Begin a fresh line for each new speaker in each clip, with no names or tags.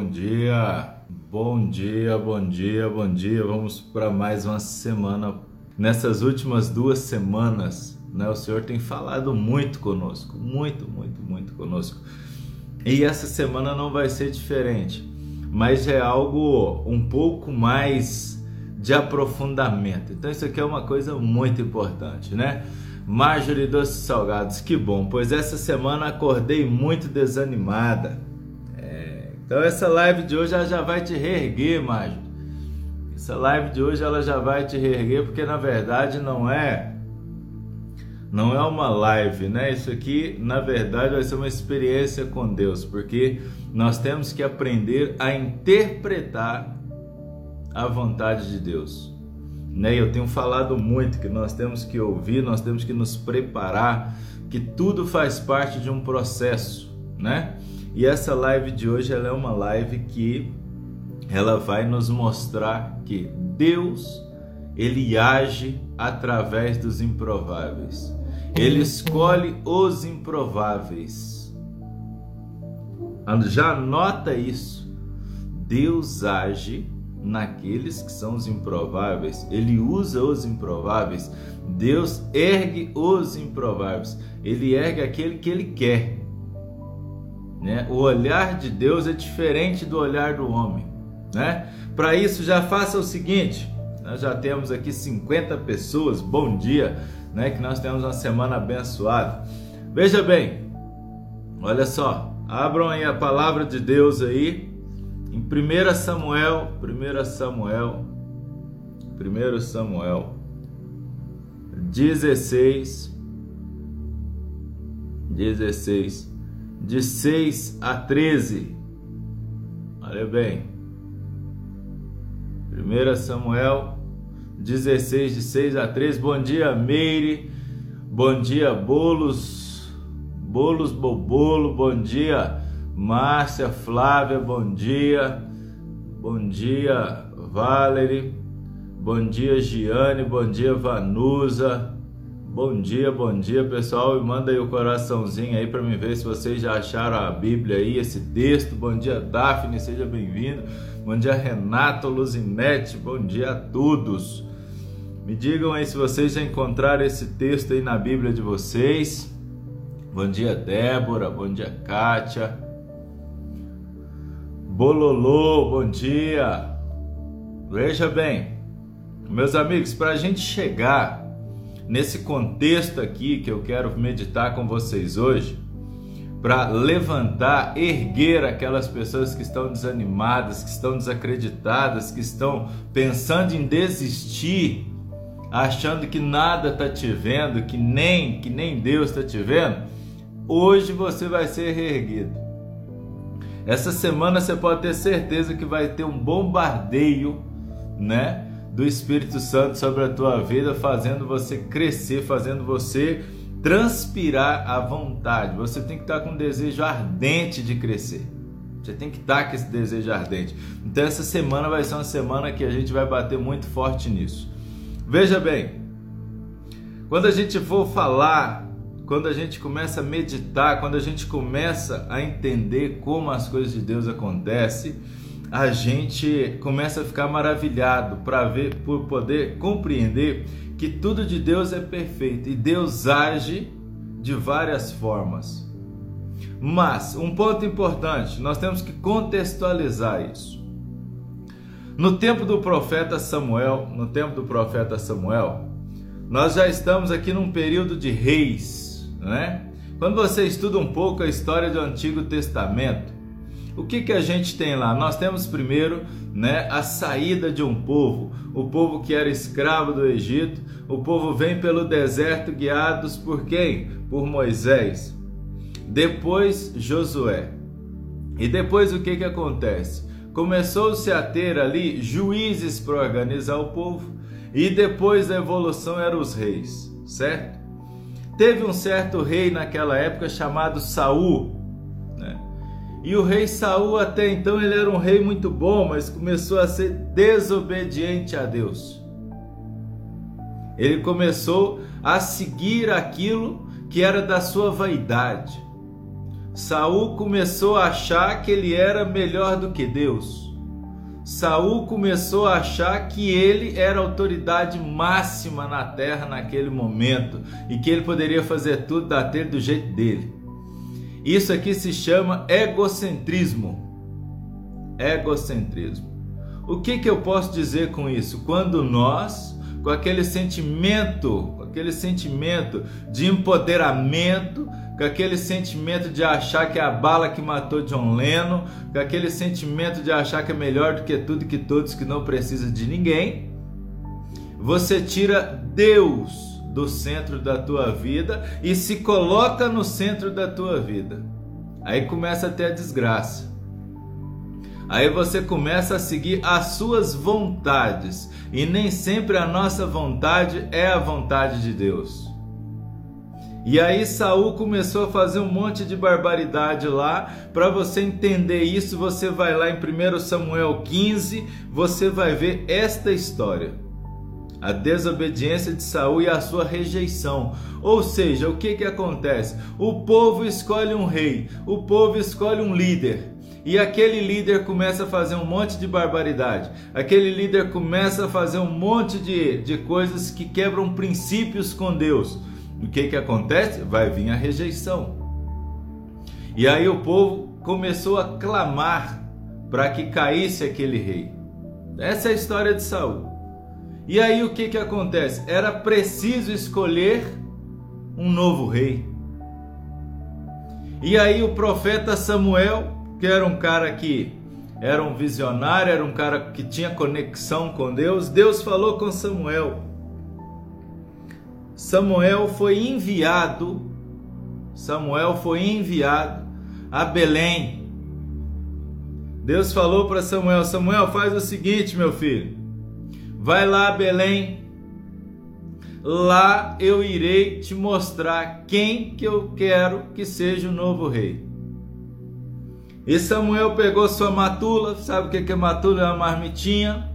Bom dia, bom dia, bom dia, bom dia. Vamos para mais uma semana. Nessas últimas duas semanas, né, o Senhor tem falado muito conosco, muito, muito, muito conosco. E essa semana não vai ser diferente, mas é algo um pouco mais de aprofundamento. Então isso aqui é uma coisa muito importante, né? Marjorie Doces Salgados, que bom, pois essa semana acordei muito desanimada então essa live de hoje ela já vai te reerguer, Mágico. Essa live de hoje ela já vai te reerguer porque na verdade não é não é uma live, né? Isso aqui, na verdade, vai ser uma experiência com Deus, porque nós temos que aprender a interpretar a vontade de Deus. Né? Eu tenho falado muito que nós temos que ouvir, nós temos que nos preparar, que tudo faz parte de um processo, né? E essa live de hoje ela é uma live que ela vai nos mostrar que Deus ele age através dos improváveis. Ele escolhe os improváveis. Já nota isso. Deus age naqueles que são os improváveis. Ele usa os improváveis. Deus ergue os improváveis. Ele ergue aquele que ele quer. Né? O olhar de Deus é diferente do olhar do homem. Né? Para isso, já faça o seguinte: nós já temos aqui 50 pessoas, bom dia, né? que nós temos uma semana abençoada. Veja bem, olha só, abram aí a palavra de Deus aí, em 1 Samuel, 1 Samuel, 1 Samuel 16, 16 de 6 a 13. Olha bem. 1 Samuel 16, de 6 a 13. Bom dia, Meire. Bom dia, Bolos. Bolos Bobolo. Bom dia, Márcia, Flávia. Bom dia. Bom dia, Valerie. Bom dia, Giane. Bom dia, Vanusa. Bom dia, bom dia pessoal, e manda aí o coraçãozinho aí para me ver se vocês já acharam a Bíblia aí, esse texto. Bom dia, Daphne, seja bem-vindo. Bom dia, Renato, Luzinete, bom dia a todos. Me digam aí se vocês já encontraram esse texto aí na Bíblia de vocês. Bom dia, Débora, bom dia, Kátia. Bololô, bom dia. Veja bem, meus amigos, para a gente chegar nesse contexto aqui que eu quero meditar com vocês hoje, para levantar, erguer aquelas pessoas que estão desanimadas, que estão desacreditadas, que estão pensando em desistir, achando que nada está te vendo, que nem que nem Deus está te vendo. Hoje você vai ser reerguido. Essa semana você pode ter certeza que vai ter um bombardeio, né? Do Espírito Santo sobre a tua vida, fazendo você crescer, fazendo você transpirar à vontade. Você tem que estar com um desejo ardente de crescer. Você tem que estar com esse desejo ardente. Então essa semana vai ser uma semana que a gente vai bater muito forte nisso. Veja bem, quando a gente for falar, quando a gente começa a meditar, quando a gente começa a entender como as coisas de Deus acontecem, a gente começa a ficar maravilhado para ver, por poder compreender que tudo de Deus é perfeito e Deus age de várias formas. Mas um ponto importante, nós temos que contextualizar isso. No tempo do profeta Samuel, no tempo do profeta Samuel, nós já estamos aqui num período de reis, né? Quando você estuda um pouco a história do Antigo Testamento, o que, que a gente tem lá? Nós temos primeiro né, a saída de um povo, o povo que era escravo do Egito, o povo vem pelo deserto guiados por quem? Por Moisés. Depois Josué. E depois o que, que acontece? Começou-se a ter ali juízes para organizar o povo, e depois a evolução eram os reis, certo? Teve um certo rei naquela época chamado Saul, e o rei Saul até então ele era um rei muito bom, mas começou a ser desobediente a Deus. Ele começou a seguir aquilo que era da sua vaidade. Saul começou a achar que ele era melhor do que Deus. Saul começou a achar que ele era a autoridade máxima na terra naquele momento e que ele poderia fazer tudo daquele do jeito dele. Isso aqui se chama egocentrismo. Egocentrismo. O que, que eu posso dizer com isso? Quando nós, com aquele sentimento, com aquele sentimento de empoderamento, com aquele sentimento de achar que é a bala que matou John Lennon, com aquele sentimento de achar que é melhor do que tudo que todos, que não precisa de ninguém, você tira Deus do centro da tua vida e se coloca no centro da tua vida. Aí começa a ter a desgraça. Aí você começa a seguir as suas vontades, e nem sempre a nossa vontade é a vontade de Deus. E aí Saul começou a fazer um monte de barbaridade lá. Para você entender isso, você vai lá em 1 Samuel 15, você vai ver esta história. A desobediência de Saul e a sua rejeição. Ou seja, o que que acontece? O povo escolhe um rei, o povo escolhe um líder. E aquele líder começa a fazer um monte de barbaridade. Aquele líder começa a fazer um monte de, de coisas que quebram princípios com Deus o que que acontece? Vai vir a rejeição. E aí o povo começou a clamar para que caísse aquele rei. Essa é a história de Saul. E aí o que que acontece? Era preciso escolher um novo rei. E aí o profeta Samuel, que era um cara que era um visionário, era um cara que tinha conexão com Deus, Deus falou com Samuel: Samuel foi enviado, Samuel foi enviado a Belém. Deus falou para Samuel: Samuel, faz o seguinte, meu filho, vai lá Belém, lá eu irei te mostrar quem que eu quero que seja o novo rei. E Samuel pegou sua matula, sabe o que é matula? É uma marmitinha.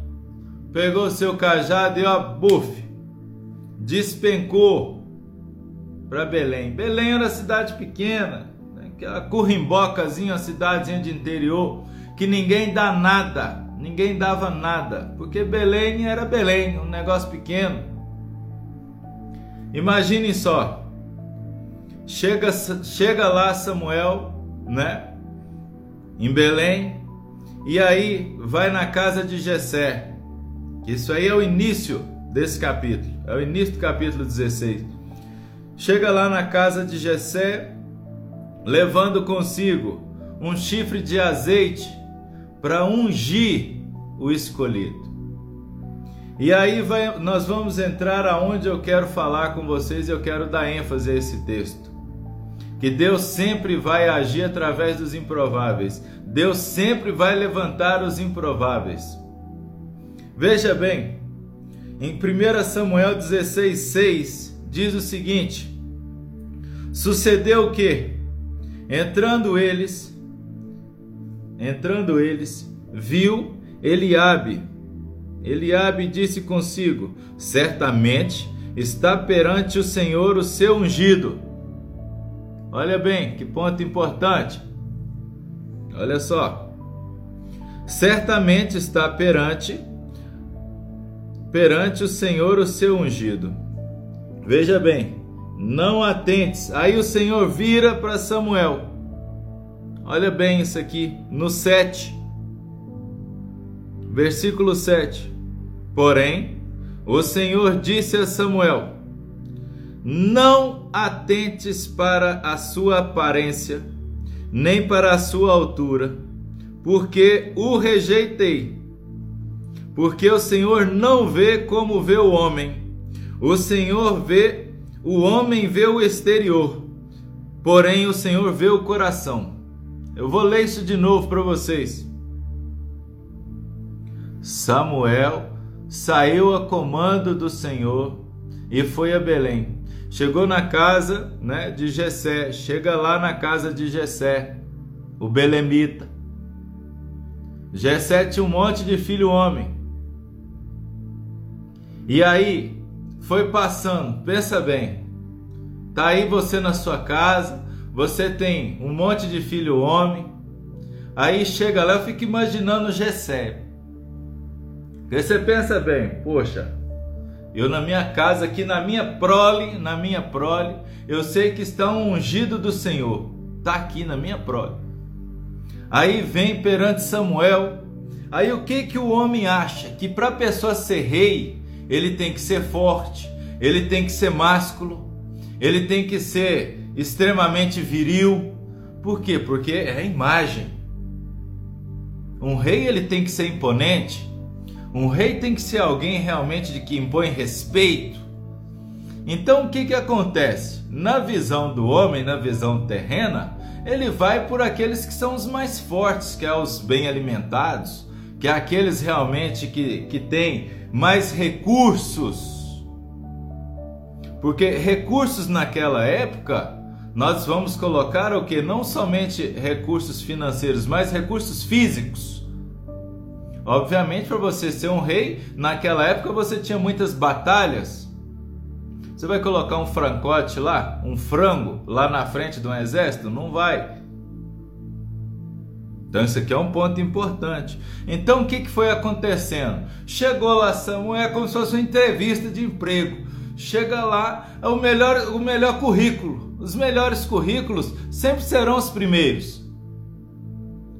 Pegou seu cajado e ó, buf, despencou para Belém. Belém era cidade pequena, né? aquela currimbocazinha, uma cidadezinha de interior, que ninguém dá nada, ninguém dava nada, porque Belém era Belém, um negócio pequeno. Imaginem só, chega, chega lá Samuel, né, em Belém, e aí vai na casa de Jessé. Isso aí é o início desse capítulo. É o início do capítulo 16. Chega lá na casa de Jessé, levando consigo um chifre de azeite para ungir o escolhido. E aí vai, nós vamos entrar aonde eu quero falar com vocês eu quero dar ênfase a esse texto. Que Deus sempre vai agir através dos improváveis. Deus sempre vai levantar os improváveis. Veja bem, em 1 Samuel 16, 6, diz o seguinte: Sucedeu que, entrando eles, entrando eles, viu Eliabe. Eliabe disse consigo: Certamente está perante o Senhor o seu ungido. Olha bem, que ponto importante. Olha só. Certamente está perante perante o Senhor o seu ungido. Veja bem, não atentes. Aí o Senhor vira para Samuel. Olha bem isso aqui, no 7, versículo 7. Porém, o Senhor disse a Samuel: Não atentes para a sua aparência, nem para a sua altura, porque o rejeitei porque o Senhor não vê como vê o homem. O Senhor vê, o homem vê o exterior, porém o Senhor vê o coração. Eu vou ler isso de novo para vocês. Samuel saiu a comando do Senhor e foi a Belém. Chegou na casa, né, de Jessé, chega lá na casa de Jessé, o belemita. Jessé tinha um monte de filho homem. E aí, foi passando, pensa bem. Tá aí você na sua casa, você tem um monte de filho homem. Aí chega lá, eu fico imaginando Gessé. Porque você pensa bem, poxa, eu na minha casa, aqui na minha prole, na minha prole, eu sei que está um ungido do Senhor. Está aqui na minha prole. Aí vem perante Samuel. Aí o que que o homem acha? Que para a pessoa ser rei, ele tem que ser forte, ele tem que ser másculo, ele tem que ser extremamente viril. Por quê? Porque é a imagem. Um rei ele tem que ser imponente. Um rei tem que ser alguém realmente de que impõe respeito. Então o que, que acontece? Na visão do homem, na visão terrena, ele vai por aqueles que são os mais fortes, que é os bem alimentados, que é aqueles realmente que, que têm mais recursos. Porque recursos naquela época, nós vamos colocar o que? Não somente recursos financeiros, mas recursos físicos. Obviamente, para você ser um rei, naquela época você tinha muitas batalhas. Você vai colocar um francote lá, um frango lá na frente de um exército? Não vai. Então, isso aqui é um ponto importante. Então, o que, que foi acontecendo? Chegou lá Samuel, é como se fosse uma entrevista de emprego. Chega lá, é o melhor, o melhor currículo. Os melhores currículos sempre serão os primeiros.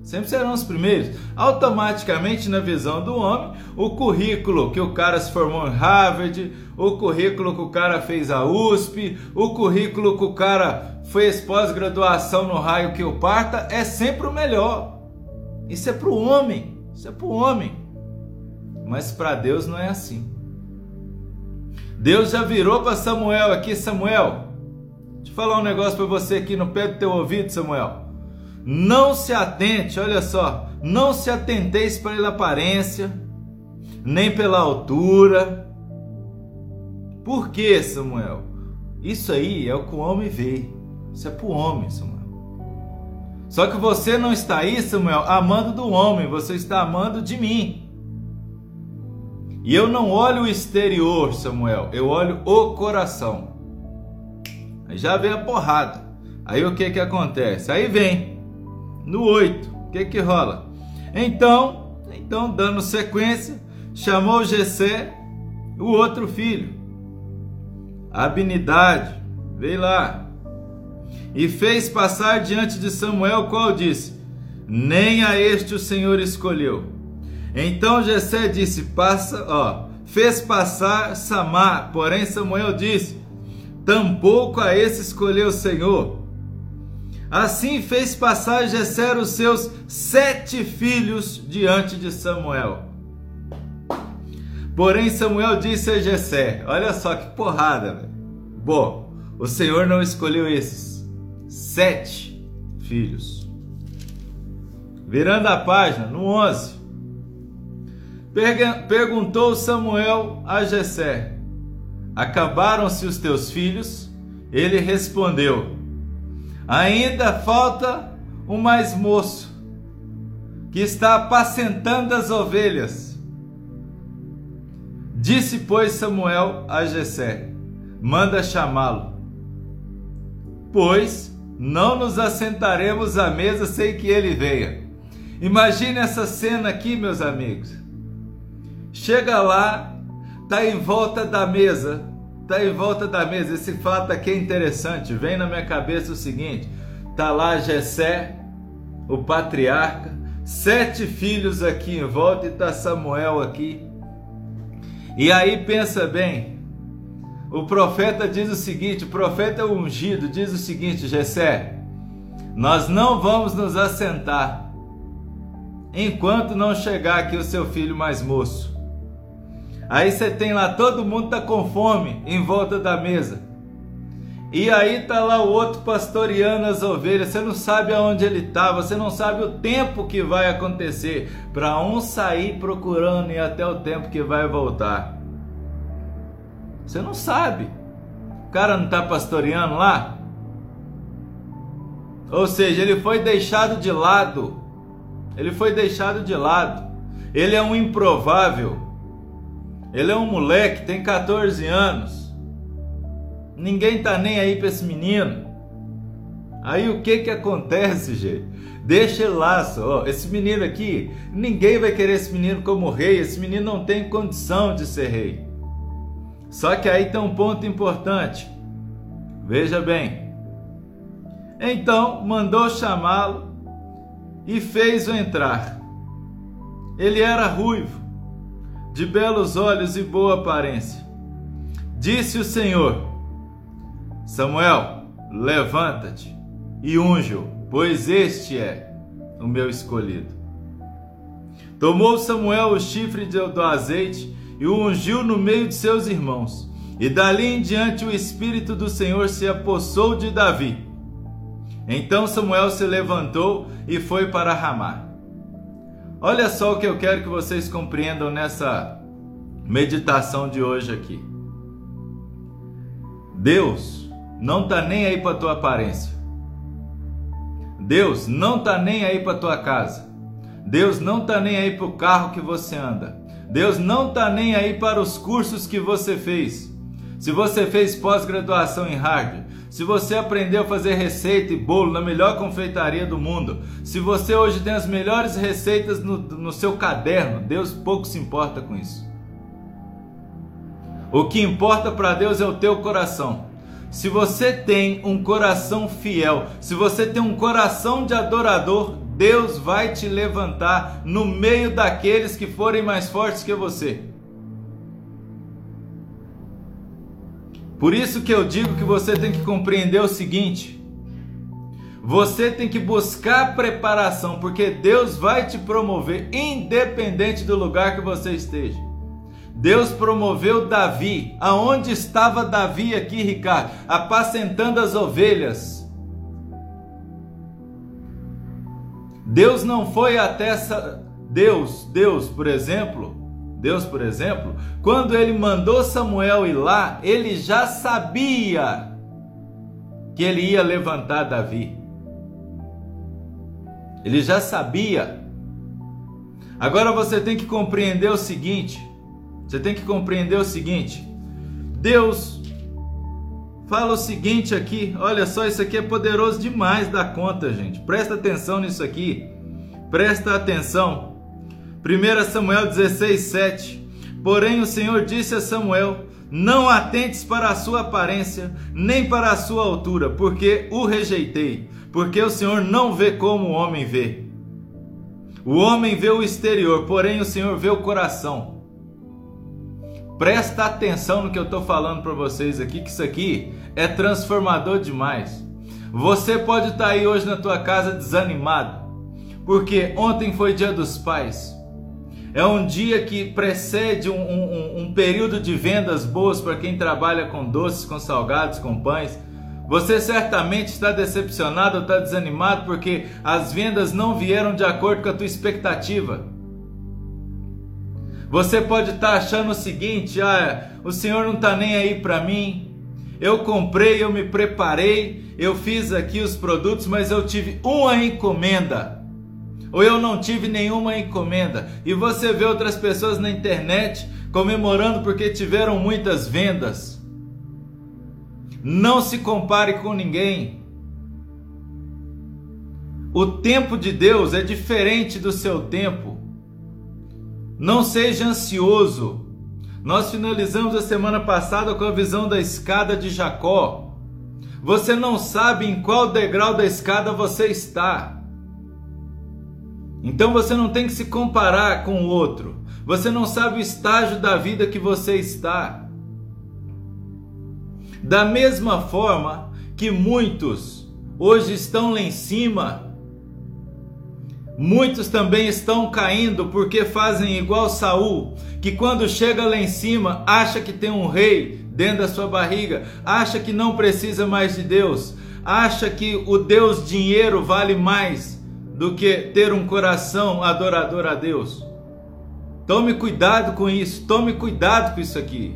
Sempre serão os primeiros. Automaticamente, na visão do homem, o currículo que o cara se formou em Harvard, o currículo que o cara fez a USP, o currículo que o cara fez pós-graduação no raio que o parta, é sempre o melhor. Isso é para o homem. Isso é para o homem. Mas para Deus não é assim. Deus já virou para Samuel aqui, Samuel. Deixa eu falar um negócio para você aqui no pé do teu ouvido, Samuel. Não se atente, olha só, não se atenteis pela aparência, nem pela altura. Por que, Samuel? Isso aí é o que o homem vê. Isso é para o homem, Samuel. Só que você não está aí, Samuel, amando do homem, você está amando de mim. E eu não olho o exterior, Samuel, eu olho o coração. Aí já vem a porrada. Aí o que que acontece? Aí vem no 8, o que que rola? Então, então dando sequência, chamou Jessé o outro filho, Abinidade, veio lá, e fez passar diante de Samuel, qual disse: Nem a este o Senhor escolheu. Então Jessé disse: Passa, ó, fez passar Samar, porém Samuel disse: Tampouco a esse escolheu o Senhor. Assim fez passar Jessé os seus sete filhos diante de Samuel. Porém Samuel disse a Jessé: Olha só que porrada, velho. Bom, o Senhor não escolheu esses sete filhos. Virando a página, no 11. Perguntou Samuel a Jessé: Acabaram-se os teus filhos? Ele respondeu: Ainda falta um mais moço que está apacentando as ovelhas. Disse, pois, Samuel a Jessé: Manda chamá-lo. Pois não nos assentaremos à mesa sem que ele venha. Imagine essa cena aqui, meus amigos. Chega lá, tá em volta da mesa Tá em volta da mesa. Esse fato aqui é interessante. Vem na minha cabeça o seguinte: tá lá Jessé, o patriarca, sete filhos aqui em volta e tá Samuel aqui. E aí pensa bem. O profeta diz o seguinte, o profeta ungido diz o seguinte, Jessé, nós não vamos nos assentar enquanto não chegar aqui o seu filho mais moço. Aí você tem lá, todo mundo tá com fome em volta da mesa. E aí tá lá o outro pastoreando as ovelhas. Você não sabe aonde ele tá, você não sabe o tempo que vai acontecer para um sair procurando e até o tempo que vai voltar. Você não sabe. O cara não tá pastoreando lá? Ou seja, ele foi deixado de lado. Ele foi deixado de lado. Ele é um improvável. Ele é um moleque, tem 14 anos. Ninguém tá nem aí para esse menino. Aí o que que acontece, gente? Deixa ele lá só. Esse menino aqui, ninguém vai querer esse menino como rei. Esse menino não tem condição de ser rei. Só que aí tem um ponto importante. Veja bem. Então mandou chamá-lo e fez-o entrar. Ele era ruivo, de belos olhos e boa aparência. Disse o Senhor: Samuel, levanta-te e unge-o, pois este é o meu escolhido. Tomou Samuel o chifre do azeite e o ungiu no meio de seus irmãos. E dali em diante o Espírito do Senhor se apossou de Davi. Então Samuel se levantou e foi para Ramá. Olha só o que eu quero que vocês compreendam nessa meditação de hoje aqui. Deus não está nem aí para tua aparência. Deus não está nem aí para tua casa. Deus não está nem aí para o carro que você anda. Deus não está nem aí para os cursos que você fez. Se você fez pós-graduação em Harvard, se você aprendeu a fazer receita e bolo na melhor confeitaria do mundo, se você hoje tem as melhores receitas no, no seu caderno, Deus pouco se importa com isso. O que importa para Deus é o teu coração. Se você tem um coração fiel, se você tem um coração de adorador, Deus vai te levantar no meio daqueles que forem mais fortes que você. Por isso que eu digo que você tem que compreender o seguinte: você tem que buscar preparação, porque Deus vai te promover independente do lugar que você esteja. Deus promoveu Davi. Aonde estava Davi aqui, Ricardo? Apacentando as ovelhas. Deus não foi até essa. Deus, Deus, por exemplo, Deus, por exemplo, quando ele mandou Samuel ir lá, ele já sabia que ele ia levantar Davi. Ele já sabia. Agora você tem que compreender o seguinte: você tem que compreender o seguinte. Deus fala o seguinte aqui, olha só, isso aqui é poderoso demais da conta, gente. Presta atenção nisso aqui. Presta atenção. 1 Samuel 16, 7. Porém o Senhor disse a Samuel: Não atentes para a sua aparência, nem para a sua altura, porque o rejeitei. Porque o Senhor não vê como o homem vê. O homem vê o exterior, porém o Senhor vê o coração. Presta atenção no que eu estou falando para vocês aqui, que isso aqui é transformador demais. Você pode estar tá aí hoje na tua casa desanimado, porque ontem foi dia dos pais. É um dia que precede um, um, um período de vendas boas para quem trabalha com doces, com salgados, com pães. Você certamente está decepcionado ou está desanimado porque as vendas não vieram de acordo com a tua expectativa. Você pode estar tá achando o seguinte: ah, o Senhor não está nem aí para mim. Eu comprei, eu me preparei, eu fiz aqui os produtos, mas eu tive uma encomenda. Ou eu não tive nenhuma encomenda. E você vê outras pessoas na internet comemorando porque tiveram muitas vendas. Não se compare com ninguém. O tempo de Deus é diferente do seu tempo. Não seja ansioso. Nós finalizamos a semana passada com a visão da escada de Jacó. Você não sabe em qual degrau da escada você está. Então você não tem que se comparar com o outro. Você não sabe o estágio da vida que você está. Da mesma forma que muitos hoje estão lá em cima Muitos também estão caindo porque fazem igual Saul, que quando chega lá em cima acha que tem um rei dentro da sua barriga, acha que não precisa mais de Deus, acha que o Deus dinheiro vale mais do que ter um coração adorador a Deus. Tome cuidado com isso, tome cuidado com isso aqui.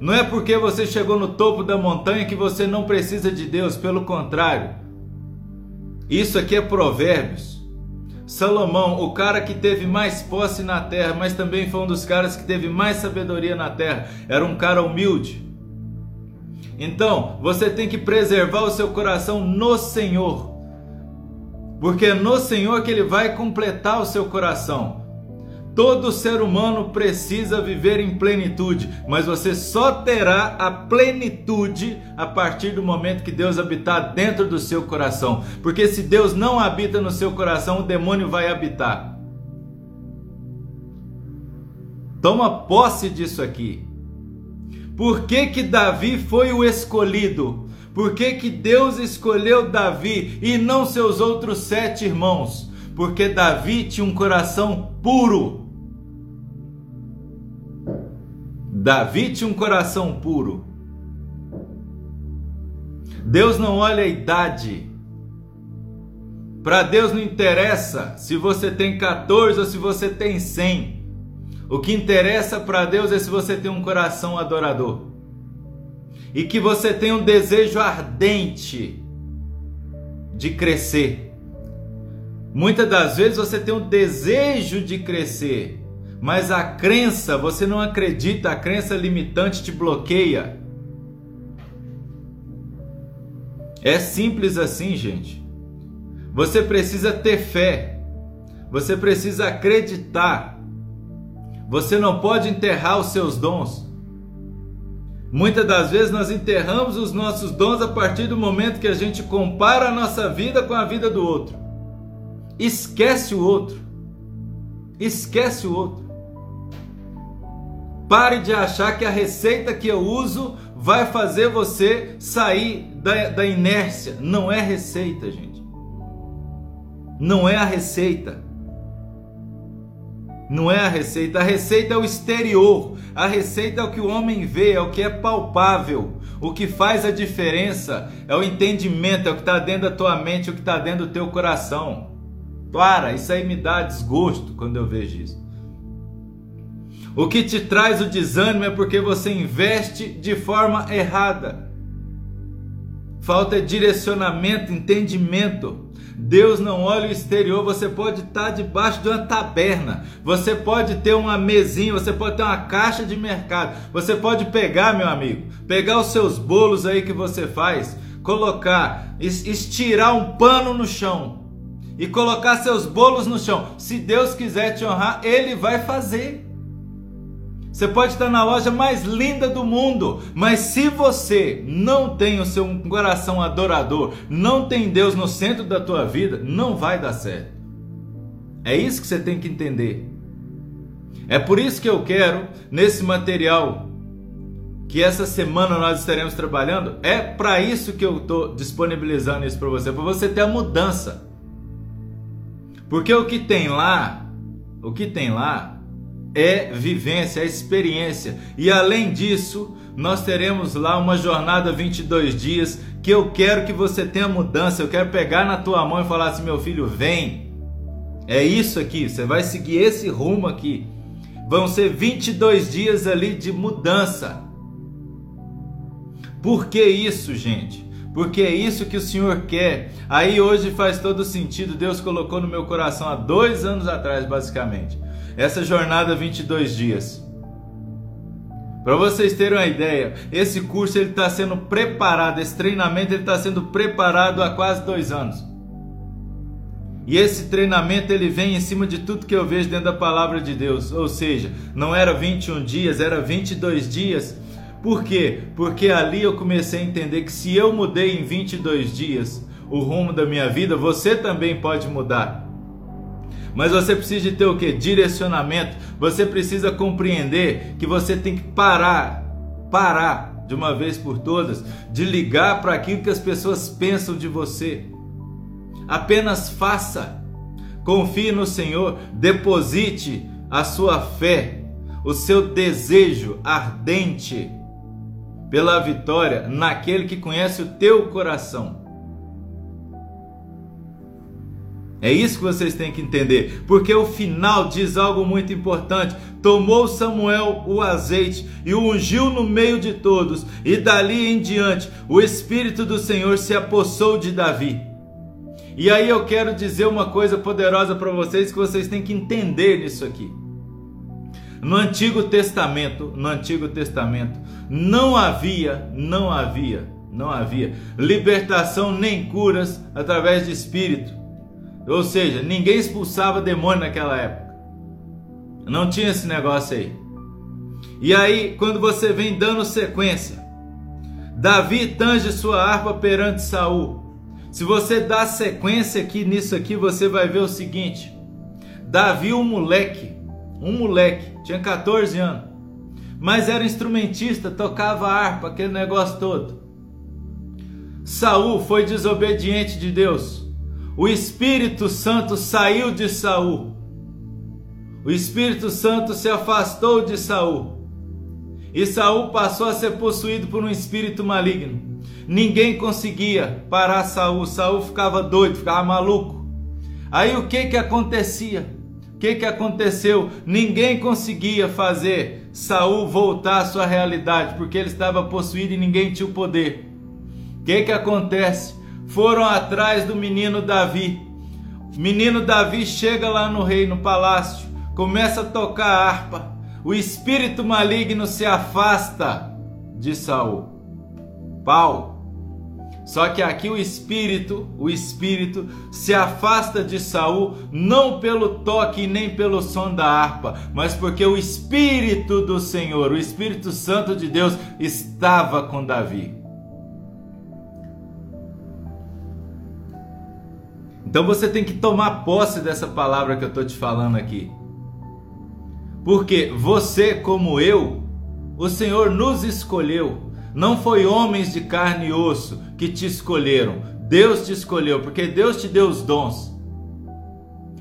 Não é porque você chegou no topo da montanha que você não precisa de Deus, pelo contrário. Isso aqui é Provérbios. Salomão, o cara que teve mais posse na terra, mas também foi um dos caras que teve mais sabedoria na terra, era um cara humilde. Então, você tem que preservar o seu coração no Senhor. Porque é no Senhor que ele vai completar o seu coração. Todo ser humano precisa viver em plenitude, mas você só terá a plenitude a partir do momento que Deus habitar dentro do seu coração. Porque se Deus não habita no seu coração, o demônio vai habitar. Toma posse disso aqui. Por que, que Davi foi o escolhido? Por que, que Deus escolheu Davi e não seus outros sete irmãos? Porque Davi tinha um coração puro. Davi tinha um coração puro. Deus não olha a idade. Para Deus não interessa se você tem 14 ou se você tem 100. O que interessa para Deus é se você tem um coração adorador e que você tem um desejo ardente de crescer. Muitas das vezes você tem um desejo de crescer, mas a crença, você não acredita, a crença limitante te bloqueia. É simples assim, gente. Você precisa ter fé. Você precisa acreditar. Você não pode enterrar os seus dons. Muitas das vezes nós enterramos os nossos dons a partir do momento que a gente compara a nossa vida com a vida do outro. Esquece o outro. Esquece o outro. Pare de achar que a receita que eu uso vai fazer você sair da, da inércia. Não é receita, gente. Não é a receita. Não é a receita, a receita é o exterior, a receita é o que o homem vê, é o que é palpável. O que faz a diferença é o entendimento, é o que está dentro da tua mente, é o que está dentro do teu coração. Para, isso aí me dá desgosto quando eu vejo isso. O que te traz o desânimo é porque você investe de forma errada. Falta direcionamento, entendimento. Deus não olha o exterior, você pode estar debaixo de uma taberna, você pode ter uma mesinha, você pode ter uma caixa de mercado, você pode pegar, meu amigo, pegar os seus bolos aí que você faz, colocar, estirar um pano no chão e colocar seus bolos no chão. Se Deus quiser te honrar, Ele vai fazer. Você pode estar na loja mais linda do mundo, mas se você não tem o seu coração adorador, não tem Deus no centro da tua vida, não vai dar certo. É isso que você tem que entender. É por isso que eu quero nesse material que essa semana nós estaremos trabalhando, é para isso que eu estou disponibilizando isso para você, para você ter a mudança. Porque o que tem lá, o que tem lá é vivência, é experiência. E além disso, nós teremos lá uma jornada 22 dias que eu quero que você tenha mudança. Eu quero pegar na tua mão e falar assim: meu filho, vem. É isso aqui, você vai seguir esse rumo aqui. Vão ser 22 dias ali de mudança. Por que isso, gente? Porque é isso que o Senhor quer. Aí hoje faz todo sentido. Deus colocou no meu coração há dois anos atrás, basicamente essa jornada 22 dias. Para vocês terem uma ideia, esse curso ele está sendo preparado, esse treinamento ele está sendo preparado há quase dois anos. E esse treinamento ele vem em cima de tudo que eu vejo dentro da palavra de Deus. Ou seja, não era 21 dias, era 22 dias. Por quê? Porque ali eu comecei a entender que se eu mudei em 22 dias o rumo da minha vida, você também pode mudar. Mas você precisa de ter o que? Direcionamento. Você precisa compreender que você tem que parar, parar de uma vez por todas, de ligar para aquilo que as pessoas pensam de você. Apenas faça. Confie no Senhor, deposite a sua fé, o seu desejo ardente pela vitória naquele que conhece o teu coração. É isso que vocês têm que entender, porque o final diz algo muito importante. Tomou Samuel o azeite e o ungiu no meio de todos, e dali em diante o Espírito do Senhor se apossou de Davi. E aí eu quero dizer uma coisa poderosa para vocês que vocês têm que entender nisso aqui. No Antigo Testamento, no Antigo Testamento, não havia, não havia, não havia libertação nem curas através de espírito. Ou seja, ninguém expulsava demônio naquela época. Não tinha esse negócio aí. E aí, quando você vem dando sequência, Davi tange sua harpa perante Saul. Se você dá sequência aqui nisso aqui, você vai ver o seguinte: Davi, um moleque, um moleque, tinha 14 anos, mas era instrumentista, tocava harpa, aquele negócio todo. Saul foi desobediente de Deus. O Espírito Santo saiu de Saul. O Espírito Santo se afastou de Saul. E Saul passou a ser possuído por um espírito maligno. Ninguém conseguia parar Saul. Saul ficava doido, ficava maluco. Aí o que que acontecia? O que, que aconteceu? Ninguém conseguia fazer Saul voltar à sua realidade, porque ele estava possuído e ninguém tinha o poder. O que, que acontece? Foram atrás do menino Davi. Menino Davi chega lá no rei, no palácio, começa a tocar a harpa. O espírito maligno se afasta de Saul. Pau. Só que aqui o espírito, o espírito se afasta de Saul não pelo toque nem pelo som da harpa, mas porque o espírito do Senhor, o Espírito Santo de Deus estava com Davi. Então você tem que tomar posse dessa palavra que eu estou te falando aqui. Porque você, como eu, o Senhor nos escolheu não foi homens de carne e osso que te escolheram. Deus te escolheu, porque Deus te deu os dons.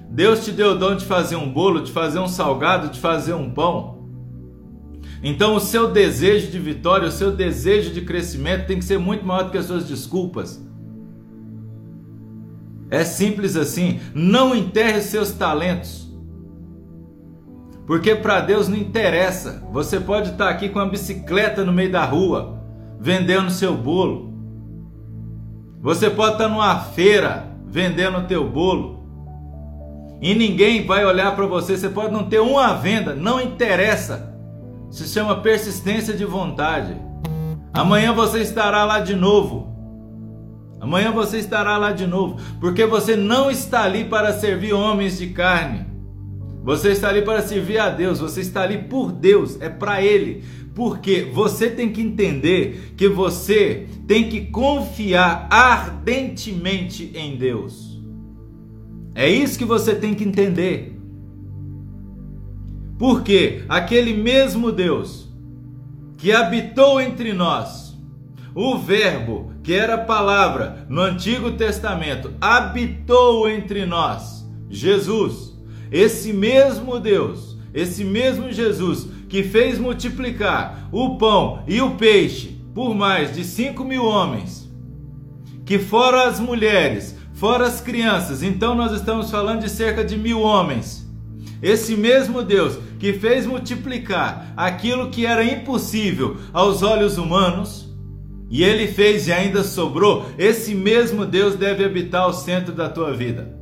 Deus te deu o dom de fazer um bolo, de fazer um salgado, de fazer um pão. Então o seu desejo de vitória, o seu desejo de crescimento tem que ser muito maior do que as suas desculpas. É simples assim. Não enterre seus talentos. Porque para Deus não interessa. Você pode estar aqui com a bicicleta no meio da rua vendendo seu bolo. Você pode estar numa feira vendendo o teu bolo. E ninguém vai olhar para você, você pode não ter uma venda, não interessa. Se chama persistência de vontade. Amanhã você estará lá de novo. Amanhã você estará lá de novo, porque você não está ali para servir homens de carne. Você está ali para servir a Deus, você está ali por Deus, é para Ele. Porque você tem que entender que você tem que confiar ardentemente em Deus. É isso que você tem que entender. Porque aquele mesmo Deus que habitou entre nós, o Verbo, que era palavra no Antigo Testamento, habitou entre nós, Jesus, esse mesmo Deus, esse mesmo Jesus que fez multiplicar o pão e o peixe por mais de cinco mil homens, que fora as mulheres, fora as crianças, então nós estamos falando de cerca de mil homens. Esse mesmo Deus que fez multiplicar aquilo que era impossível aos olhos humanos, e ele fez e ainda sobrou, esse mesmo Deus deve habitar o centro da tua vida.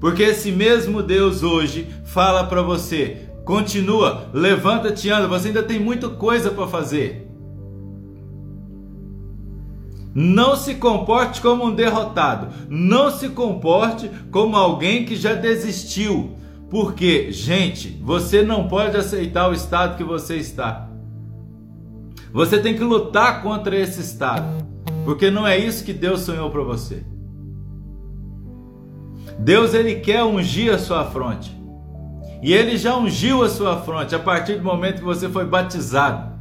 Porque esse mesmo Deus hoje fala para você: Continua, levanta-te anda, você ainda tem muita coisa para fazer. Não se comporte como um derrotado, não se comporte como alguém que já desistiu. Porque, gente, você não pode aceitar o estado que você está. Você tem que lutar contra esse estado, porque não é isso que Deus sonhou para você. Deus ele quer ungir a sua fronte. E ele já ungiu a sua fronte a partir do momento que você foi batizado.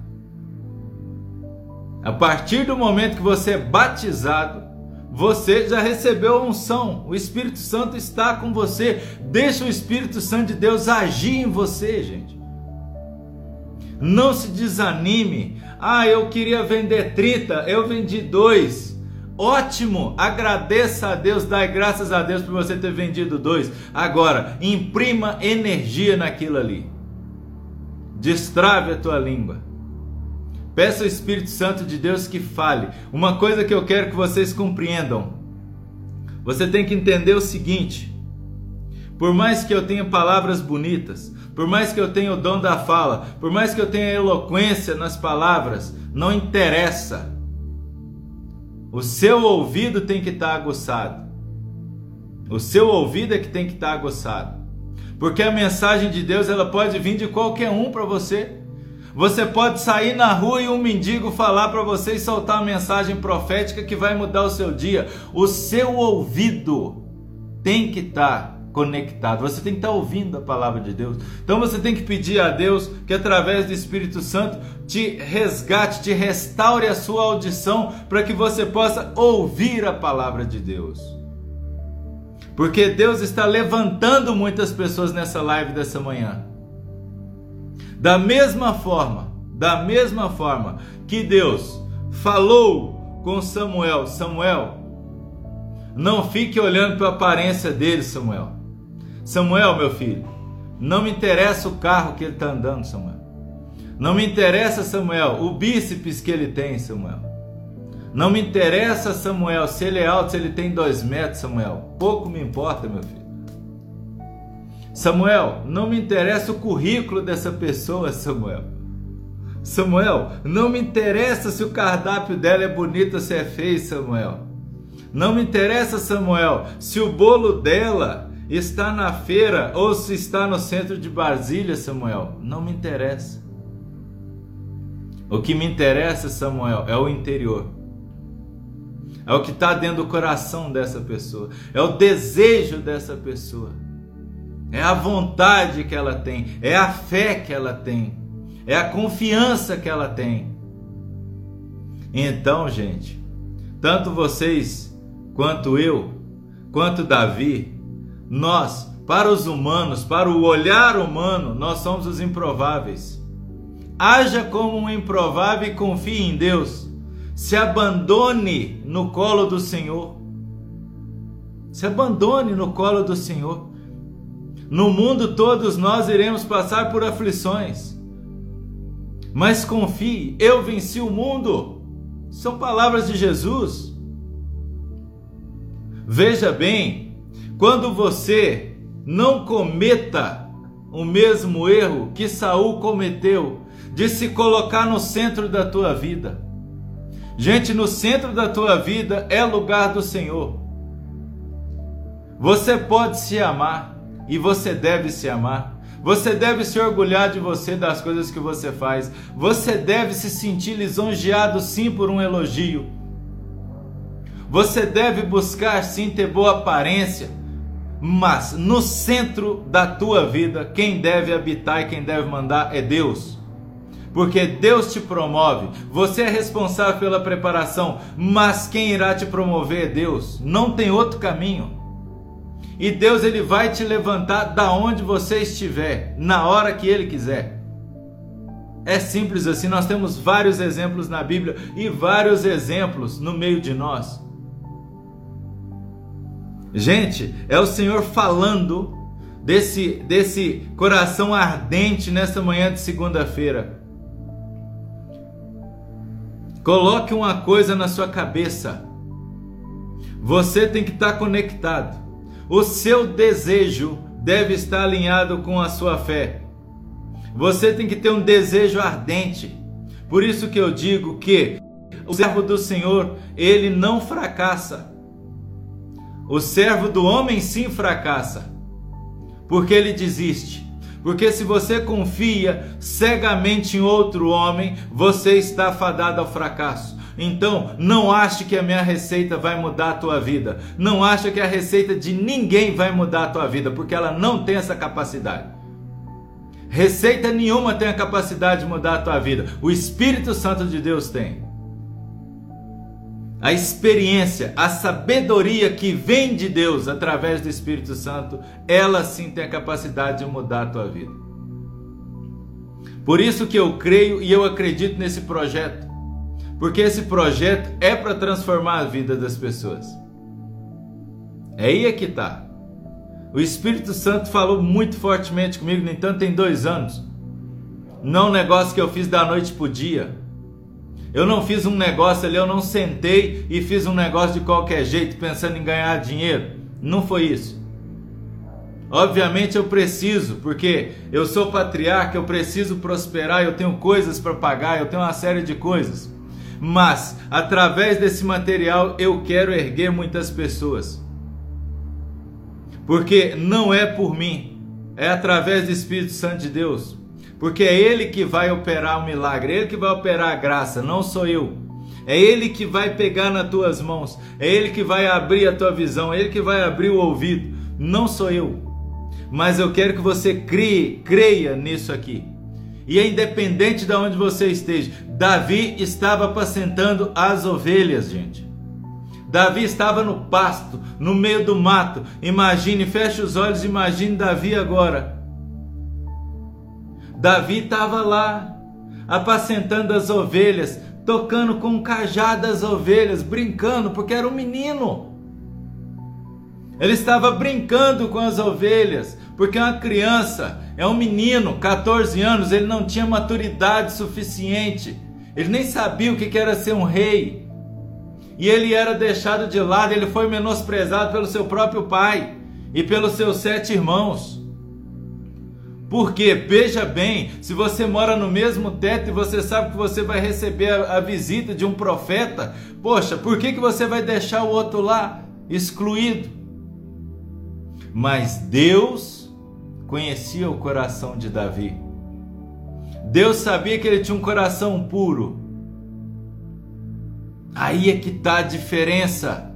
A partir do momento que você é batizado, você já recebeu a unção. O Espírito Santo está com você. Deixa o Espírito Santo de Deus agir em você, gente. Não se desanime. Ah, eu queria vender 30, eu vendi dois. Ótimo! Agradeça a Deus, dai graças a Deus por você ter vendido dois. Agora, imprima energia naquilo ali. Destrave a tua língua. Peça ao Espírito Santo de Deus que fale. Uma coisa que eu quero que vocês compreendam. Você tem que entender o seguinte: por mais que eu tenha palavras bonitas, por mais que eu tenha o dom da fala, por mais que eu tenha eloquência nas palavras, não interessa. O seu ouvido tem que estar tá aguçado. O seu ouvido é que tem que estar tá aguçado. Porque a mensagem de Deus ela pode vir de qualquer um para você. Você pode sair na rua e um mendigo falar para você e soltar uma mensagem profética que vai mudar o seu dia. O seu ouvido tem que estar tá conectado. Você tem que estar ouvindo a palavra de Deus. Então você tem que pedir a Deus que através do Espírito Santo te resgate, te restaure a sua audição para que você possa ouvir a palavra de Deus. Porque Deus está levantando muitas pessoas nessa live dessa manhã. Da mesma forma, da mesma forma que Deus falou com Samuel, Samuel, não fique olhando para a aparência dele, Samuel. Samuel, meu filho, não me interessa o carro que ele está andando, Samuel. Não me interessa, Samuel, o bíceps que ele tem, Samuel. Não me interessa, Samuel, se ele é alto, se ele tem dois metros, Samuel. Pouco me importa, meu filho. Samuel, não me interessa o currículo dessa pessoa, Samuel. Samuel, não me interessa se o cardápio dela é bonito ou se é feio, Samuel. Não me interessa, Samuel, se o bolo dela está na feira ou se está no centro de Brasília, Samuel, não me interessa. O que me interessa, Samuel, é o interior. É o que está dentro do coração dessa pessoa. É o desejo dessa pessoa. É a vontade que ela tem. É a fé que ela tem. É a confiança que ela tem. Então, gente, tanto vocês quanto eu, quanto Davi, nós, para os humanos, para o olhar humano, nós somos os improváveis. Haja como um improvável e confie em Deus. Se abandone no colo do Senhor. Se abandone no colo do Senhor. No mundo todos nós iremos passar por aflições. Mas confie, eu venci o mundo. São palavras de Jesus. Veja bem, quando você não cometa o mesmo erro que Saul cometeu de se colocar no centro da tua vida. Gente, no centro da tua vida é lugar do Senhor. Você pode se amar e você deve se amar. Você deve se orgulhar de você, das coisas que você faz. Você deve se sentir lisonjeado sim por um elogio. Você deve buscar sim ter boa aparência mas no centro da tua vida, quem deve habitar e quem deve mandar é Deus. Porque Deus te promove, você é responsável pela preparação, mas quem irá te promover é Deus. Não tem outro caminho. E Deus ele vai te levantar da onde você estiver, na hora que ele quiser. É simples assim, nós temos vários exemplos na Bíblia e vários exemplos no meio de nós. Gente, é o Senhor falando desse, desse coração ardente nessa manhã de segunda-feira. Coloque uma coisa na sua cabeça. Você tem que estar conectado. O seu desejo deve estar alinhado com a sua fé. Você tem que ter um desejo ardente. Por isso que eu digo que o servo do Senhor, ele não fracassa. O servo do homem sim fracassa, porque ele desiste. Porque se você confia cegamente em outro homem, você está fadado ao fracasso. Então, não ache que a minha receita vai mudar a tua vida. Não ache que a receita de ninguém vai mudar a tua vida, porque ela não tem essa capacidade. Receita nenhuma tem a capacidade de mudar a tua vida. O Espírito Santo de Deus tem a experiência, a sabedoria que vem de Deus através do Espírito Santo, ela sim tem a capacidade de mudar a tua vida. Por isso que eu creio e eu acredito nesse projeto, porque esse projeto é para transformar a vida das pessoas. É aí é que está. O Espírito Santo falou muito fortemente comigo, no entanto, tem dois anos. Não um negócio que eu fiz da noite para o dia eu não fiz um negócio ali, eu não sentei e fiz um negócio de qualquer jeito pensando em ganhar dinheiro. Não foi isso. Obviamente eu preciso, porque eu sou patriarca, eu preciso prosperar, eu tenho coisas para pagar, eu tenho uma série de coisas. Mas através desse material eu quero erguer muitas pessoas. Porque não é por mim, é através do Espírito Santo de Deus. Porque é Ele que vai operar o milagre, é Ele que vai operar a graça, não sou eu. É Ele que vai pegar nas tuas mãos, é Ele que vai abrir a tua visão, é Ele que vai abrir o ouvido, não sou eu mas eu quero que você crie, creia nisso aqui. E é independente de onde você esteja, Davi estava apacentando as ovelhas, gente. Davi estava no pasto, no meio do mato. Imagine, feche os olhos, imagine Davi agora. Davi estava lá, apacentando as ovelhas, tocando com um cajado as ovelhas, brincando, porque era um menino. Ele estava brincando com as ovelhas, porque uma criança, é um menino, 14 anos, ele não tinha maturidade suficiente. Ele nem sabia o que era ser um rei. E ele era deixado de lado, ele foi menosprezado pelo seu próprio pai e pelos seus sete irmãos. Porque, veja bem, se você mora no mesmo teto e você sabe que você vai receber a, a visita de um profeta, poxa, por que, que você vai deixar o outro lá excluído? Mas Deus conhecia o coração de Davi. Deus sabia que ele tinha um coração puro. Aí é que está a diferença.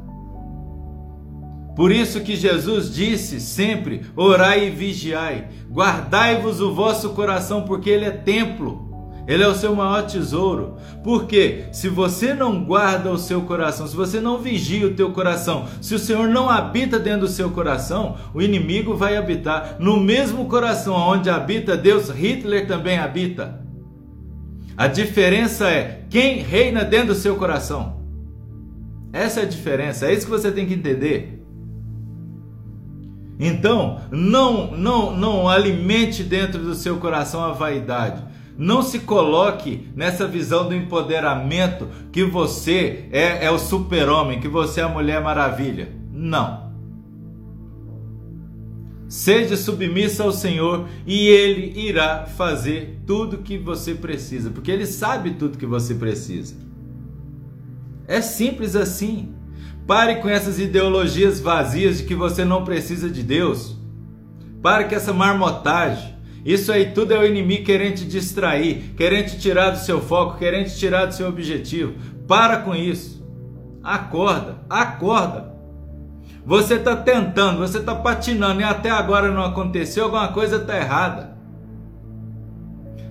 Por isso que Jesus disse sempre: orai e vigiai, guardai-vos o vosso coração, porque ele é templo. Ele é o seu maior tesouro. Porque se você não guarda o seu coração, se você não vigia o teu coração, se o Senhor não habita dentro do seu coração, o inimigo vai habitar no mesmo coração onde habita Deus, Hitler também habita. A diferença é quem reina dentro do seu coração. Essa é a diferença, é isso que você tem que entender. Então, não não não alimente dentro do seu coração a vaidade. Não se coloque nessa visão do empoderamento que você é, é o super-homem, que você é a Mulher Maravilha. Não. Seja submissa ao Senhor e Ele irá fazer tudo que você precisa, porque Ele sabe tudo que você precisa. É simples assim. Pare com essas ideologias vazias de que você não precisa de Deus. Pare com essa marmotagem. Isso aí tudo é o inimigo querendo te distrair, querendo te tirar do seu foco, querendo te tirar do seu objetivo. Para com isso. Acorda, acorda. Você está tentando, você está patinando e até agora não aconteceu, alguma coisa está errada.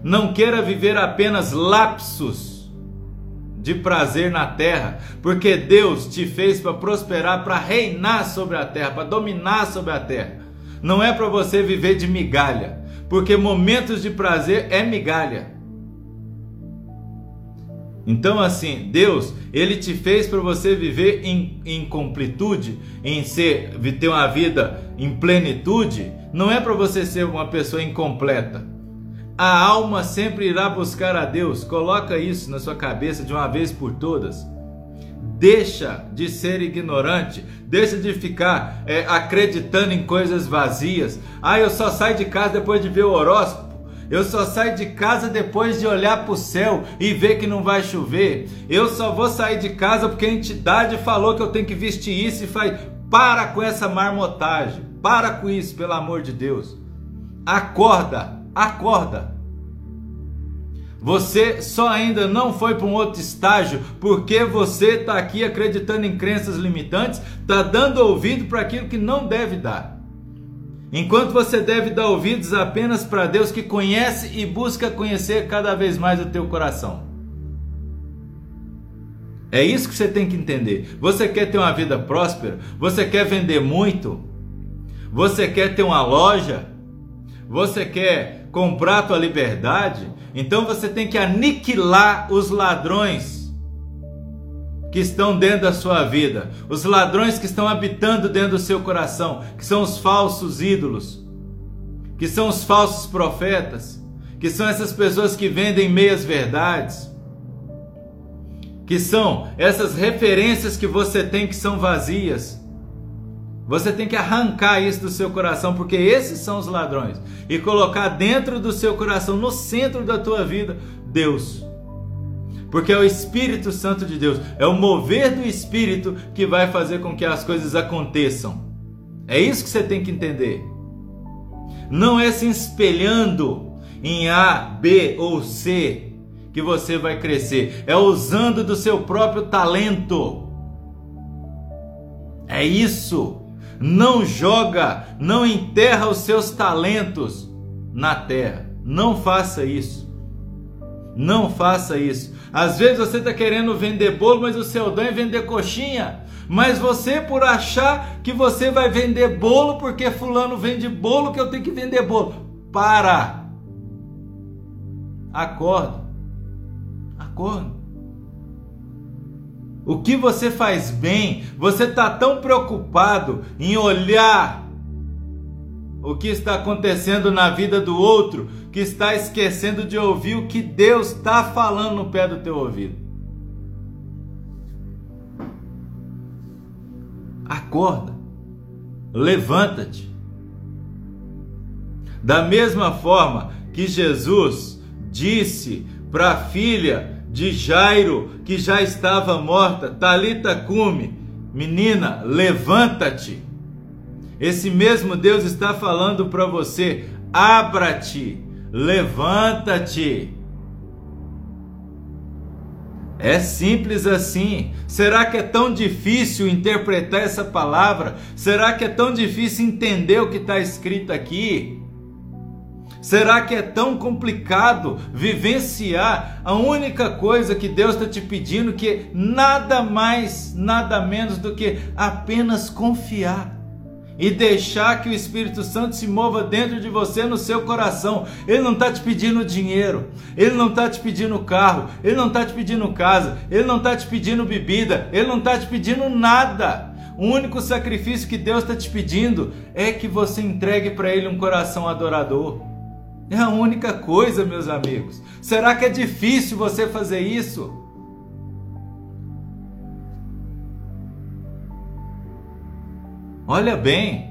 Não queira viver apenas lapsos de prazer na terra, porque Deus te fez para prosperar, para reinar sobre a terra, para dominar sobre a terra. Não é para você viver de migalha porque momentos de prazer é migalha. Então, assim, Deus, Ele te fez para você viver em, em completude, em ser, ter uma vida em plenitude, não é para você ser uma pessoa incompleta. A alma sempre irá buscar a Deus, coloca isso na sua cabeça de uma vez por todas. Deixa de ser ignorante, deixa de ficar é, acreditando em coisas vazias. Ah, eu só saio de casa depois de ver o horóscopo. Eu só saio de casa depois de olhar para o céu e ver que não vai chover. Eu só vou sair de casa porque a entidade falou que eu tenho que vestir isso e faz. Para com essa marmotagem. Para com isso, pelo amor de Deus. Acorda, acorda. Você só ainda não foi para um outro estágio porque você está aqui acreditando em crenças limitantes, está dando ouvido para aquilo que não deve dar. Enquanto você deve dar ouvidos apenas para Deus que conhece e busca conhecer cada vez mais o teu coração. É isso que você tem que entender. Você quer ter uma vida próspera? Você quer vender muito? Você quer ter uma loja? Você quer comprar a tua liberdade? Então você tem que aniquilar os ladrões que estão dentro da sua vida, os ladrões que estão habitando dentro do seu coração, que são os falsos ídolos, que são os falsos profetas, que são essas pessoas que vendem meias verdades, que são essas referências que você tem que são vazias. Você tem que arrancar isso do seu coração, porque esses são os ladrões, e colocar dentro do seu coração, no centro da tua vida, Deus. Porque é o Espírito Santo de Deus, é o mover do Espírito que vai fazer com que as coisas aconteçam. É isso que você tem que entender. Não é se espelhando em A, B ou C que você vai crescer, é usando do seu próprio talento. É isso. Não joga, não enterra os seus talentos na terra. Não faça isso. Não faça isso. Às vezes você está querendo vender bolo, mas o seu dom é vender coxinha. Mas você, por achar que você vai vender bolo porque Fulano vende bolo, que eu tenho que vender bolo. Para! Acorda. Acorda. O que você faz bem, você está tão preocupado em olhar o que está acontecendo na vida do outro que está esquecendo de ouvir o que Deus está falando no pé do teu ouvido. Acorda, levanta-te. Da mesma forma que Jesus disse para a filha de Jairo, que já estava morta, Talita cume, menina, levanta-te. Esse mesmo Deus está falando para você: abra-te, levanta-te. É simples assim. Será que é tão difícil interpretar essa palavra? Será que é tão difícil entender o que está escrito aqui? Será que é tão complicado vivenciar a única coisa que Deus está te pedindo que nada mais, nada menos do que apenas confiar e deixar que o Espírito Santo se mova dentro de você, no seu coração. Ele não está te pedindo dinheiro, ele não está te pedindo carro, ele não está te pedindo casa, ele não está te pedindo bebida, ele não está te pedindo nada. O único sacrifício que Deus está te pedindo é que você entregue para Ele um coração adorador. É a única coisa, meus amigos. Será que é difícil você fazer isso? Olha bem.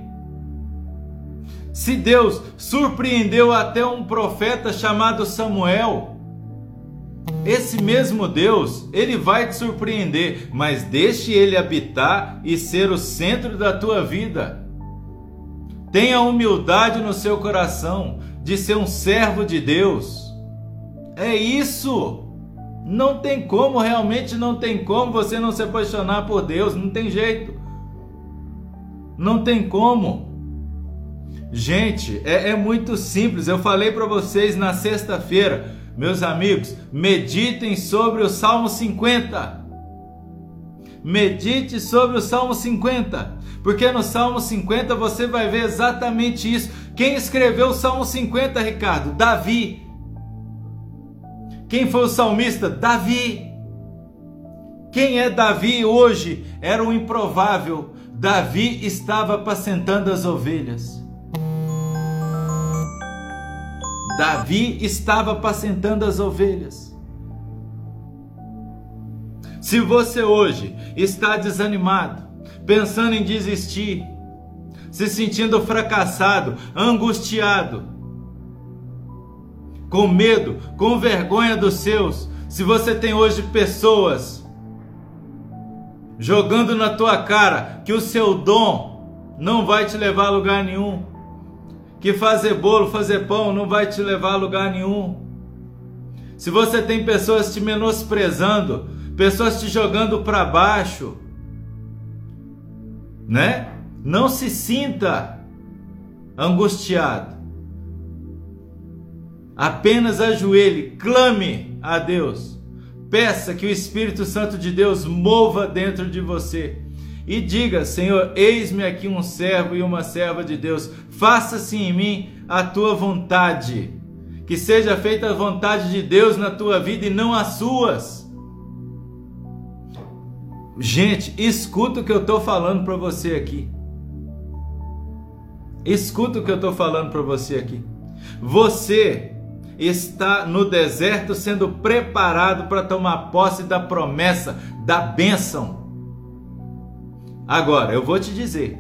Se Deus surpreendeu até um profeta chamado Samuel, esse mesmo Deus, ele vai te surpreender, mas deixe ele habitar e ser o centro da tua vida. Tenha humildade no seu coração de ser um servo de Deus. É isso. Não tem como, realmente não tem como você não se apaixonar por Deus, não tem jeito. Não tem como. Gente, é, é muito simples. Eu falei para vocês na sexta-feira, meus amigos, meditem sobre o Salmo 50. Medite sobre o Salmo 50, porque no Salmo 50 você vai ver exatamente isso quem escreveu o Salmo 50, Ricardo? Davi. Quem foi o salmista? Davi. Quem é Davi hoje? Era o improvável. Davi estava apacentando as ovelhas. Davi estava apacentando as ovelhas. Se você hoje está desanimado, pensando em desistir, se sentindo fracassado, angustiado, com medo, com vergonha dos seus. Se você tem hoje pessoas jogando na tua cara que o seu dom não vai te levar a lugar nenhum, que fazer bolo, fazer pão não vai te levar a lugar nenhum. Se você tem pessoas te menosprezando, pessoas te jogando para baixo, né? Não se sinta angustiado. Apenas ajoelhe, clame a Deus. Peça que o Espírito Santo de Deus mova dentro de você. E diga: Senhor, eis-me aqui um servo e uma serva de Deus. Faça-se em mim a tua vontade. Que seja feita a vontade de Deus na tua vida e não as suas. Gente, escuta o que eu estou falando para você aqui. Escuta o que eu estou falando para você aqui. Você está no deserto sendo preparado para tomar posse da promessa, da bênção. Agora, eu vou te dizer: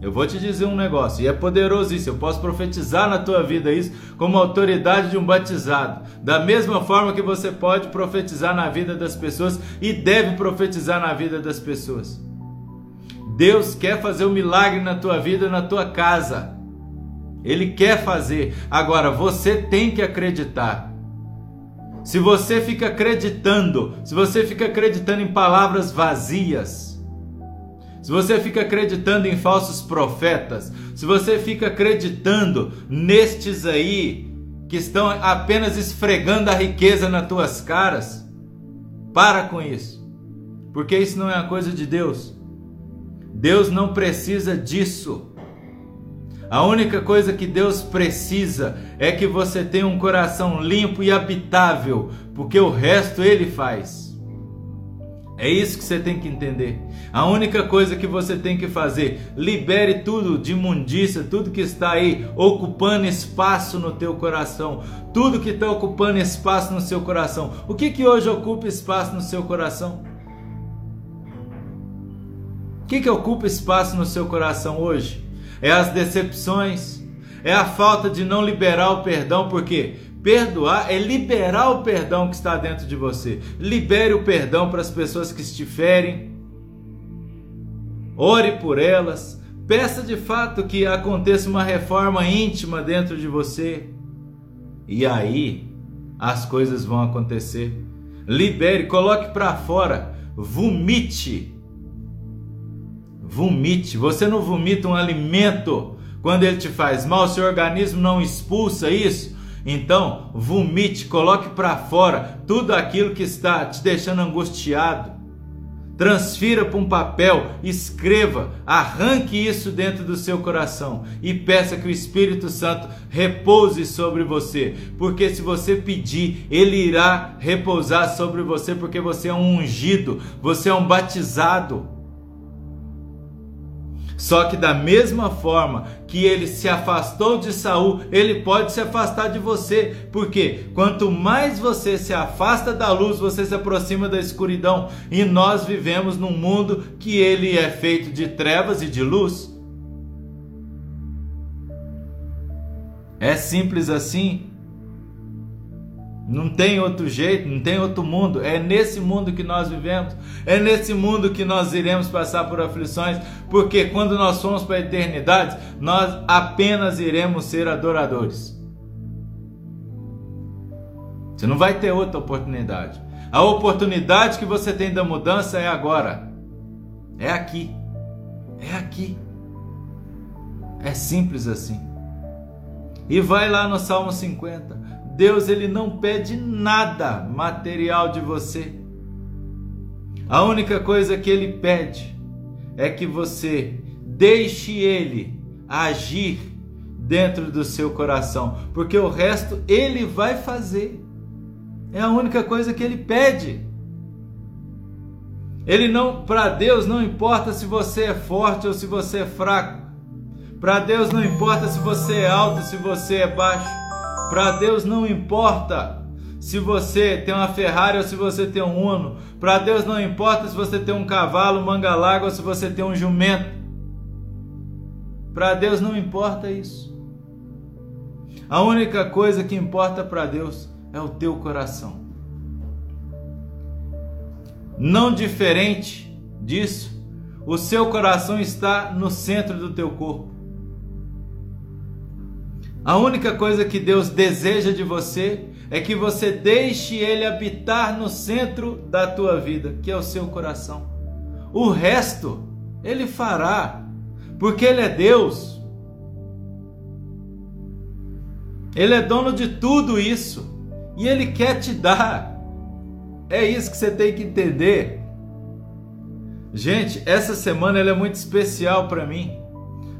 Eu vou te dizer um negócio, e é poderoso isso. Eu posso profetizar na tua vida isso como autoridade de um batizado. Da mesma forma que você pode profetizar na vida das pessoas e deve profetizar na vida das pessoas. Deus quer fazer um milagre na tua vida, na tua casa. Ele quer fazer. Agora você tem que acreditar. Se você fica acreditando, se você fica acreditando em palavras vazias, se você fica acreditando em falsos profetas, se você fica acreditando nestes aí que estão apenas esfregando a riqueza nas tuas caras, para com isso, porque isso não é a coisa de Deus. Deus não precisa disso. A única coisa que Deus precisa é que você tenha um coração limpo e habitável, porque o resto Ele faz. É isso que você tem que entender. A única coisa que você tem que fazer, libere tudo de imundícia, tudo que está aí ocupando espaço no teu coração, tudo que está ocupando espaço no seu coração. O que que hoje ocupa espaço no seu coração? O que que ocupa espaço no seu coração hoje? É as decepções, é a falta de não liberar o perdão, porque Perdoar é liberar o perdão que está dentro de você. Libere o perdão para as pessoas que te ferem. Ore por elas. Peça de fato que aconteça uma reforma íntima dentro de você. E aí as coisas vão acontecer. Libere, coloque para fora, vomite. Vomite. Você não vomita um alimento quando ele te faz mal, seu organismo não expulsa isso então, vomite, coloque para fora tudo aquilo que está te deixando angustiado. Transfira para um papel, escreva, arranque isso dentro do seu coração e peça que o Espírito Santo repouse sobre você, porque se você pedir, ele irá repousar sobre você, porque você é um ungido, você é um batizado. Só que da mesma forma que ele se afastou de Saul, ele pode se afastar de você, porque quanto mais você se afasta da luz, você se aproxima da escuridão, e nós vivemos num mundo que ele é feito de trevas e de luz. É simples assim. Não tem outro jeito, não tem outro mundo. É nesse mundo que nós vivemos. É nesse mundo que nós iremos passar por aflições, porque quando nós formos para a eternidade, nós apenas iremos ser adoradores. Você não vai ter outra oportunidade. A oportunidade que você tem da mudança é agora. É aqui. É aqui. É simples assim. E vai lá no Salmo 50. Deus ele não pede nada material de você. A única coisa que ele pede é que você deixe ele agir dentro do seu coração, porque o resto ele vai fazer. É a única coisa que ele pede. Ele não, para Deus não importa se você é forte ou se você é fraco. Para Deus não importa se você é alto, se você é baixo. Para Deus não importa se você tem uma Ferrari ou se você tem um Uno. Para Deus não importa se você tem um cavalo, manga larga ou se você tem um jumento. Para Deus não importa isso. A única coisa que importa para Deus é o teu coração. Não diferente disso, o seu coração está no centro do teu corpo. A única coisa que Deus deseja de você é que você deixe Ele habitar no centro da tua vida, que é o seu coração. O resto Ele fará, porque Ele é Deus. Ele é dono de tudo isso e Ele quer te dar. É isso que você tem que entender. Gente, essa semana ela é muito especial para mim.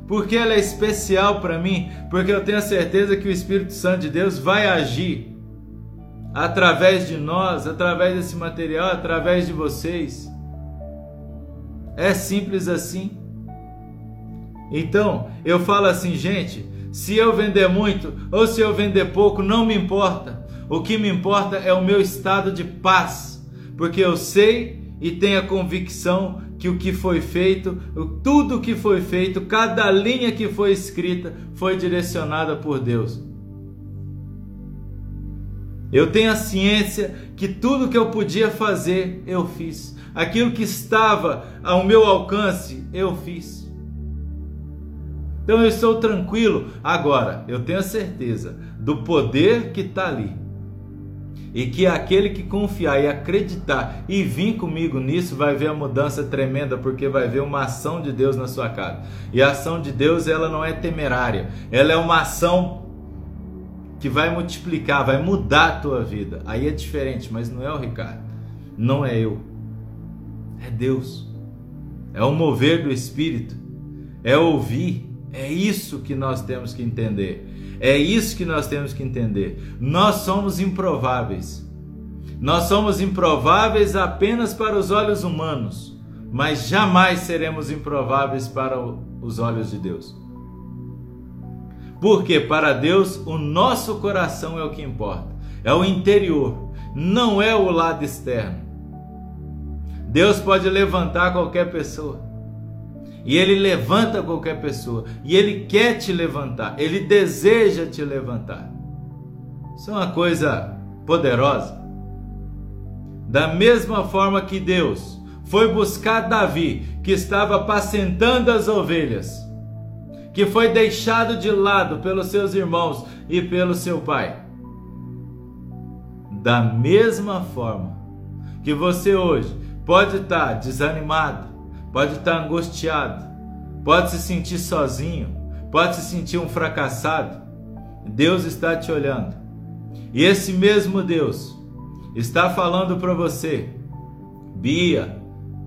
Porque ela é especial para mim, porque eu tenho a certeza que o Espírito Santo de Deus vai agir através de nós, através desse material, através de vocês. É simples assim. Então, eu falo assim, gente, se eu vender muito ou se eu vender pouco, não me importa. O que me importa é o meu estado de paz, porque eu sei e tenho a convicção que o que foi feito, tudo o que foi feito, cada linha que foi escrita foi direcionada por Deus. Eu tenho a ciência que tudo que eu podia fazer, eu fiz. Aquilo que estava ao meu alcance, eu fiz. Então eu estou tranquilo. Agora, eu tenho a certeza do poder que está ali. E que aquele que confiar e acreditar e vir comigo nisso vai ver a mudança tremenda, porque vai ver uma ação de Deus na sua casa. E a ação de Deus, ela não é temerária, ela é uma ação que vai multiplicar, vai mudar a tua vida. Aí é diferente, mas não é o Ricardo, não é eu, é Deus, é o mover do Espírito, é ouvir, é isso que nós temos que entender. É isso que nós temos que entender. Nós somos improváveis. Nós somos improváveis apenas para os olhos humanos, mas jamais seremos improváveis para os olhos de Deus. Porque para Deus o nosso coração é o que importa, é o interior, não é o lado externo. Deus pode levantar qualquer pessoa. E ele levanta qualquer pessoa. E ele quer te levantar. Ele deseja te levantar. Isso é uma coisa poderosa. Da mesma forma que Deus foi buscar Davi, que estava apacentando as ovelhas que foi deixado de lado pelos seus irmãos e pelo seu pai. Da mesma forma que você hoje pode estar desanimado, pode estar angustiado, pode se sentir sozinho, pode se sentir um fracassado, Deus está te olhando. E esse mesmo Deus está falando para você, Bia,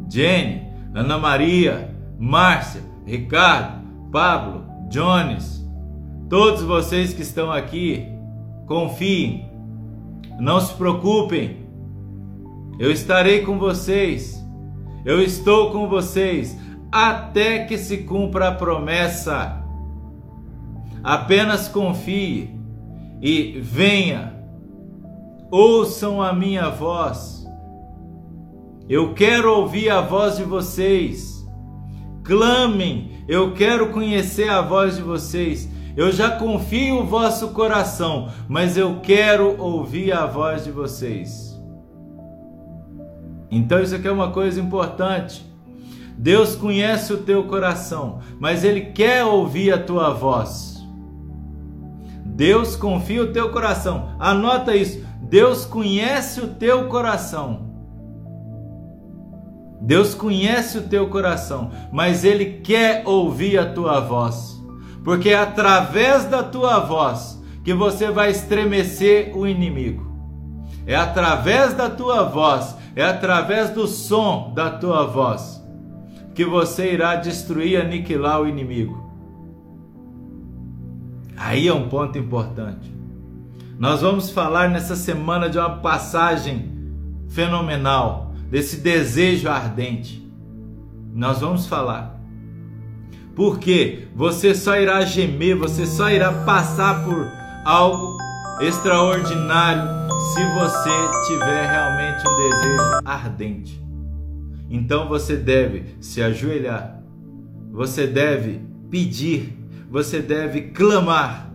Jenny, Ana Maria, Márcia, Ricardo, Pablo, Jones, todos vocês que estão aqui, confiem, não se preocupem, eu estarei com vocês, eu estou com vocês até que se cumpra a promessa. Apenas confie e venha, ouçam a minha voz. Eu quero ouvir a voz de vocês. Clamem eu quero conhecer a voz de vocês. Eu já confio o vosso coração, mas eu quero ouvir a voz de vocês. Então isso aqui é uma coisa importante. Deus conhece o teu coração, mas ele quer ouvir a tua voz. Deus confia o teu coração. Anota isso. Deus conhece o teu coração. Deus conhece o teu coração, mas Ele quer ouvir a tua voz, porque é através da tua voz que você vai estremecer o inimigo. É através da tua voz, é através do som da tua voz que você irá destruir, aniquilar o inimigo. Aí é um ponto importante. Nós vamos falar nessa semana de uma passagem fenomenal desse desejo ardente. Nós vamos falar. Porque você só irá gemer, você só irá passar por algo extraordinário se você tiver realmente um desejo ardente. Então você deve se ajoelhar, você deve pedir, você deve clamar.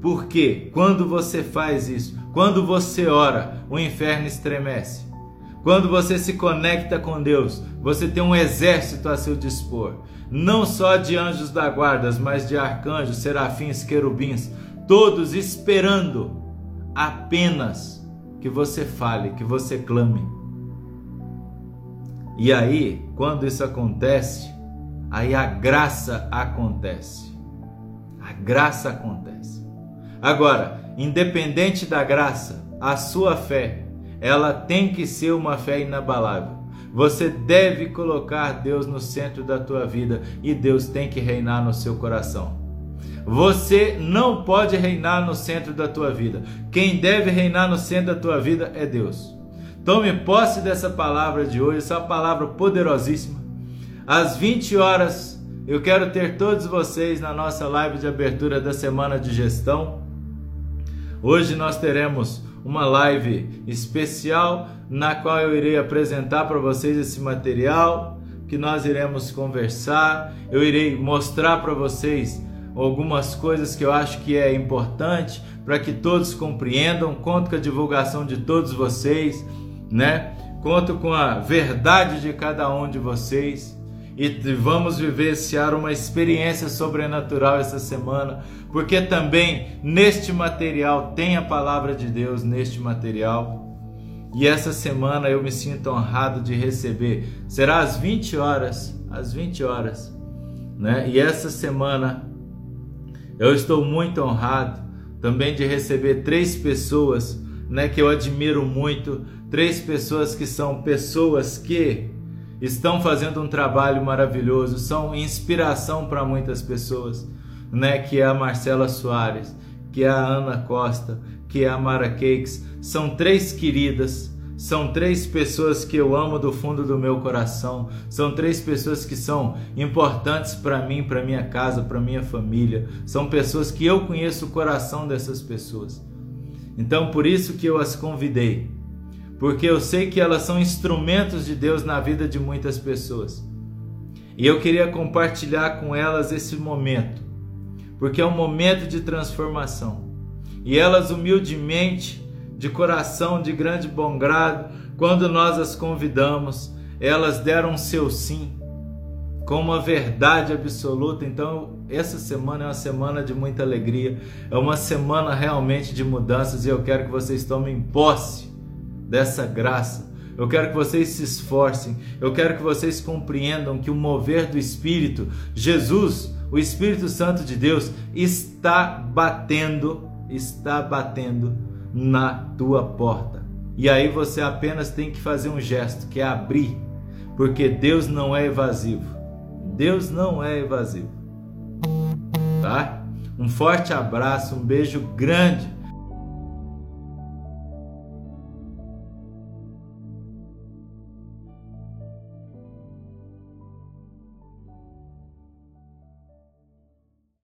Porque quando você faz isso, quando você ora, o inferno estremece. Quando você se conecta com Deus, você tem um exército a seu dispor, não só de anjos da guarda, mas de arcanjos, serafins, querubins, todos esperando apenas que você fale, que você clame. E aí, quando isso acontece, aí a graça acontece. A graça acontece. Agora, independente da graça, a sua fé ela tem que ser uma fé inabalável. Você deve colocar Deus no centro da tua vida e Deus tem que reinar no seu coração. Você não pode reinar no centro da tua vida. Quem deve reinar no centro da tua vida é Deus. Tome posse dessa palavra de hoje, essa palavra poderosíssima. Às 20 horas, eu quero ter todos vocês na nossa live de abertura da semana de gestão. Hoje nós teremos uma live especial na qual eu irei apresentar para vocês esse material que nós iremos conversar. Eu irei mostrar para vocês algumas coisas que eu acho que é importante para que todos compreendam. Conto com a divulgação de todos vocês, né? Conto com a verdade de cada um de vocês e vamos vivenciar uma experiência sobrenatural essa semana, porque também neste material tem a palavra de Deus neste material. E essa semana eu me sinto honrado de receber. Será às 20 horas, às 20 horas, né? E essa semana eu estou muito honrado também de receber três pessoas, né, que eu admiro muito, três pessoas que são pessoas que estão fazendo um trabalho maravilhoso, são inspiração para muitas pessoas, né? Que é a Marcela Soares, que é a Ana Costa, que é a Mara Cakes, são três queridas, são três pessoas que eu amo do fundo do meu coração, são três pessoas que são importantes para mim, para minha casa, para minha família, são pessoas que eu conheço o coração dessas pessoas. Então, por isso que eu as convidei porque eu sei que elas são instrumentos de Deus na vida de muitas pessoas. E eu queria compartilhar com elas esse momento, porque é um momento de transformação. E elas humildemente, de coração, de grande bom grado, quando nós as convidamos, elas deram seu sim com uma verdade absoluta. Então, essa semana é uma semana de muita alegria, é uma semana realmente de mudanças e eu quero que vocês tomem posse dessa graça. Eu quero que vocês se esforcem, eu quero que vocês compreendam que o mover do Espírito, Jesus, o Espírito Santo de Deus, está batendo, está batendo na tua porta. E aí você apenas tem que fazer um gesto, que é abrir, porque Deus não é evasivo. Deus não é evasivo. Tá? Um forte abraço, um beijo grande